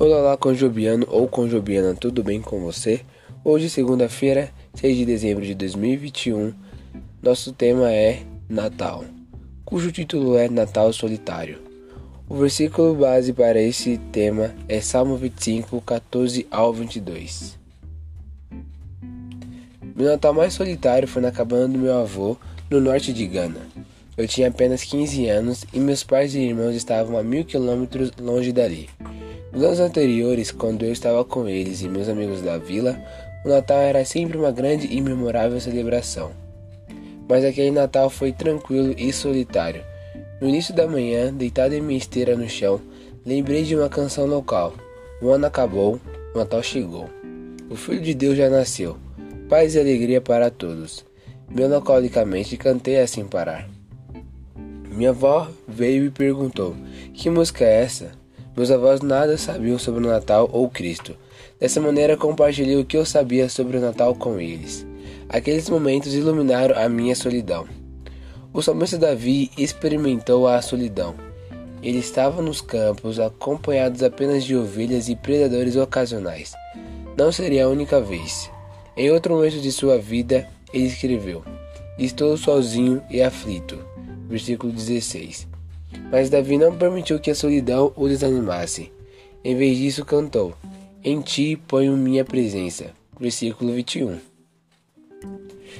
Olá, olá, conjubiano ou conjubiana, tudo bem com você? Hoje, segunda-feira, 6 de dezembro de 2021, nosso tema é Natal, cujo título é Natal Solitário. O versículo base para esse tema é Salmo 25, 14 ao 22. Meu Natal mais solitário foi na cabana do meu avô, no norte de Gana. Eu tinha apenas 15 anos e meus pais e irmãos estavam a mil quilômetros longe dali. Nos anos anteriores, quando eu estava com eles e meus amigos da vila, o Natal era sempre uma grande e memorável celebração. Mas aquele Natal foi tranquilo e solitário. No início da manhã, deitado em minha esteira no chão, lembrei de uma canção local. O ano acabou, o Natal chegou. O Filho de Deus já nasceu. Paz e alegria para todos. Melancolicamente cantei assim parar. Minha avó veio e perguntou: Que música é essa? Meus avós nada sabiam sobre o Natal ou Cristo. Dessa maneira, compartilhei o que eu sabia sobre o Natal com eles. Aqueles momentos iluminaram a minha solidão. O salmista Davi experimentou a solidão. Ele estava nos campos, acompanhado apenas de ovelhas e predadores ocasionais. Não seria a única vez. Em outro momento de sua vida, ele escreveu: Estou sozinho e aflito. Versículo 16. Mas Davi não permitiu que a solidão o desanimasse. Em vez disso, cantou: Em ti ponho minha presença. Versículo 21.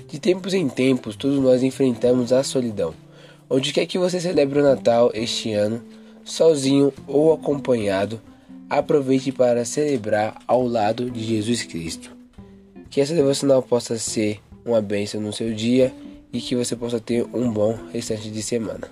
De tempos em tempos, todos nós enfrentamos a solidão. Onde quer que você celebre o Natal este ano, sozinho ou acompanhado, aproveite para celebrar ao lado de Jesus Cristo. Que essa devocional possa ser uma bênção no seu dia e que você possa ter um bom restante de semana.